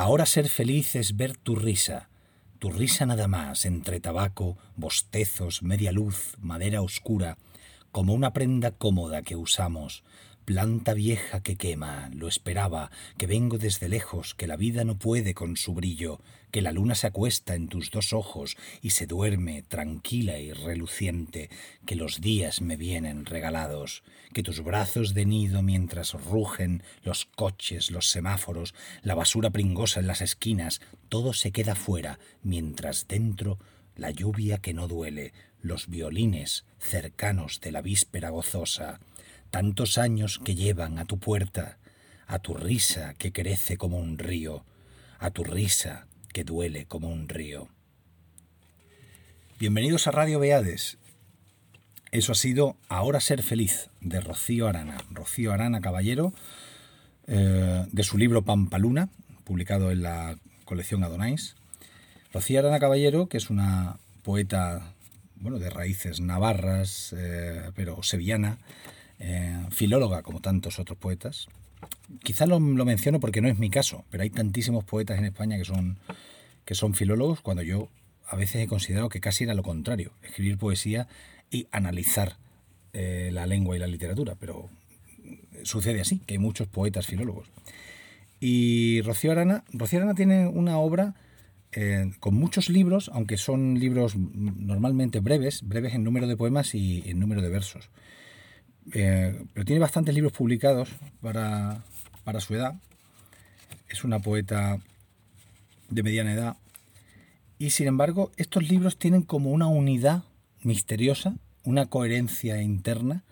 Ahora ser feliz es ver tu risa, tu risa nada más, entre tabaco, bostezos, media luz, madera oscura, como una prenda cómoda que usamos, planta vieja que quema, lo esperaba, que vengo desde lejos, que la vida no puede con su brillo, que la luna se acuesta en tus dos ojos y se duerme tranquila y reluciente, que los días me vienen regalados, que tus brazos de nido mientras rugen los coches, los semáforos, la basura pringosa en las esquinas, todo se queda fuera, mientras dentro la lluvia que no duele, los violines cercanos de la víspera gozosa, tantos años que llevan a tu puerta, a tu risa que crece como un río, a tu risa que duele como un río. Bienvenidos a Radio Beades. Eso ha sido Ahora ser feliz de Rocío Arana. Rocío Arana Caballero, eh, de su libro Pampaluna, publicado en la colección Adonais. Rocío Arana Caballero, que es una poeta bueno, de raíces navarras, eh, pero sevillana, eh, filóloga como tantos otros poetas. Quizá lo, menciono porque no es mi caso, pero hay tantísimos poetas en España que son, que son filólogos cuando yo a veces he considerado que casi era lo contrario, escribir poesía y analizar eh, la lengua y la literatura, pero sucede así, que hay muchos poetas filólogos. Y Rocío Arana, Rocío Arana tiene una obra eh, con muchos libros, aunque son libros normalmente breves, breves en número de poemas y en número de versos. Eh, pero tiene bastantes libros publicados para, para su edad. Es una poeta de mediana edad. Y sin embargo, estos libros tienen como una unidad misteriosa, una coherencia interna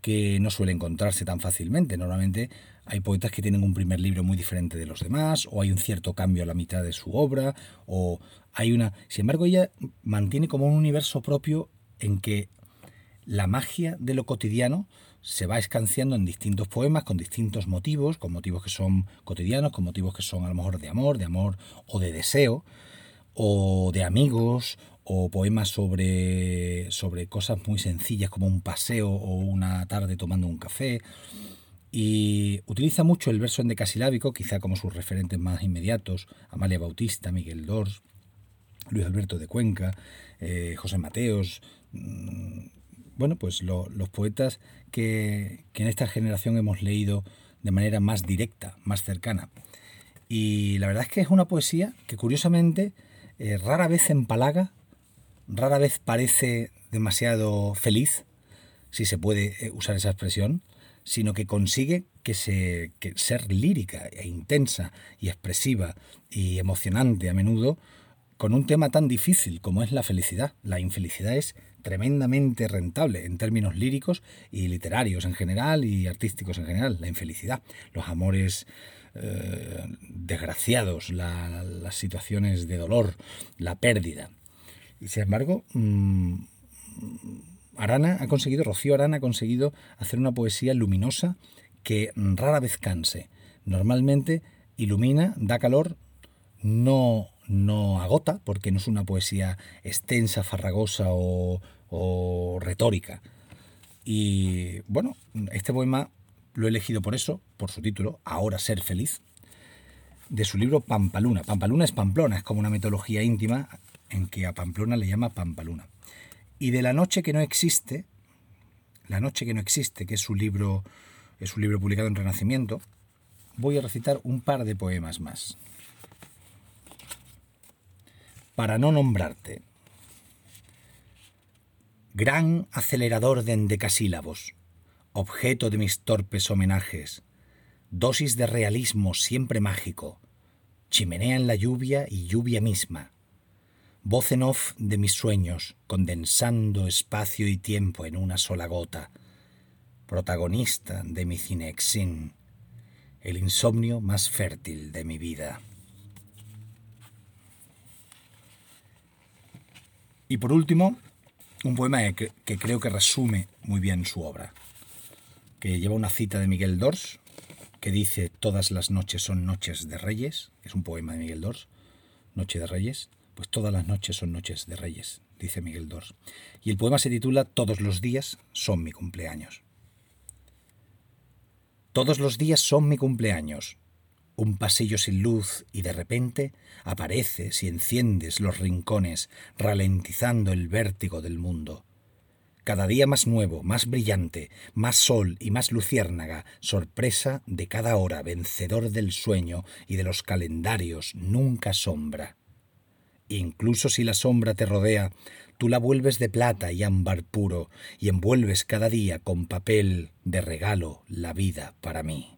que no suele encontrarse tan fácilmente. Normalmente hay poetas que tienen un primer libro muy diferente de los demás, o hay un cierto cambio a la mitad de su obra, o hay una... Sin embargo, ella mantiene como un universo propio en que la magia de lo cotidiano se va escanciando en distintos poemas con distintos motivos, con motivos que son cotidianos, con motivos que son a lo mejor de amor, de amor o de deseo, o de amigos, o poemas sobre, sobre cosas muy sencillas como un paseo o una tarde tomando un café. Y utiliza mucho el verso endecasilábico, quizá como sus referentes más inmediatos, Amalia Bautista, Miguel Dors, Luis Alberto de Cuenca, eh, José Mateos, mm, bueno, pues los poetas que, en esta generación hemos leído de manera más directa, más cercana. Y la verdad es que es una poesía que curiosamente eh, rara vez empalaga, rara vez parece demasiado feliz, si se puede eh, usar esa expresión, sino que consigue que, se, que ser lírica e intensa y expresiva y emocionante a menudo con un tema tan difícil como es la felicidad. La infelicidad es tremendamente rentable en términos líricos y literarios en general y artísticos en general, la infelicidad, los amores eh, desgraciados, las situaciones de dolor, la pérdida. Y sin embargo, mm, Arana ha conseguido, Rocío Arana ha conseguido hacer una poesía luminosa que rara vez canse. Normalmente ilumina, da calor, no no agota, porque no es una poesía extensa, farragosa o, retórica. Y bueno, este poema lo he elegido por eso, por su título, Ahora ser feliz, de su libro Pampaluna. Pampaluna es Pamplona, es como una mitología íntima en que a Pamplona le llama Pampaluna. Y de La noche que no existe, La noche que no existe, que es su libro, es un libro publicado en Renacimiento, voy a recitar un par de poemas más para no nombrarte. Gran acelerador de endecasílabos, objeto de mis torpes homenajes, dosis de realismo siempre mágico, chimenea en la lluvia y lluvia misma, voz en off de mis sueños, condensando espacio y tiempo en una sola gota, protagonista de mi cinexin, el insomnio más fértil de mi vida. Y por último, un poema que, creo que resume muy bien su obra, que lleva una cita de Miguel Dors, que dice Todas las noches son noches de reyes, es un poema de Miguel Dors, Noche de Reyes, pues todas las noches son noches de reyes, dice Miguel Dors. Y el poema se titula Todos los días son mi cumpleaños. Todos los días son mi cumpleaños. Un pasillo sin luz y de repente apareces y enciendes los rincones, ralentizando el vértigo del mundo. Cada día más nuevo, más brillante, más sol y más luciérnaga, sorpresa de cada hora, vencedor del sueño y de los calendarios, nunca sombra. Incluso si la sombra te rodea, tú la vuelves de plata y ámbar puro, y envuelves cada día con papel de regalo la vida para mí.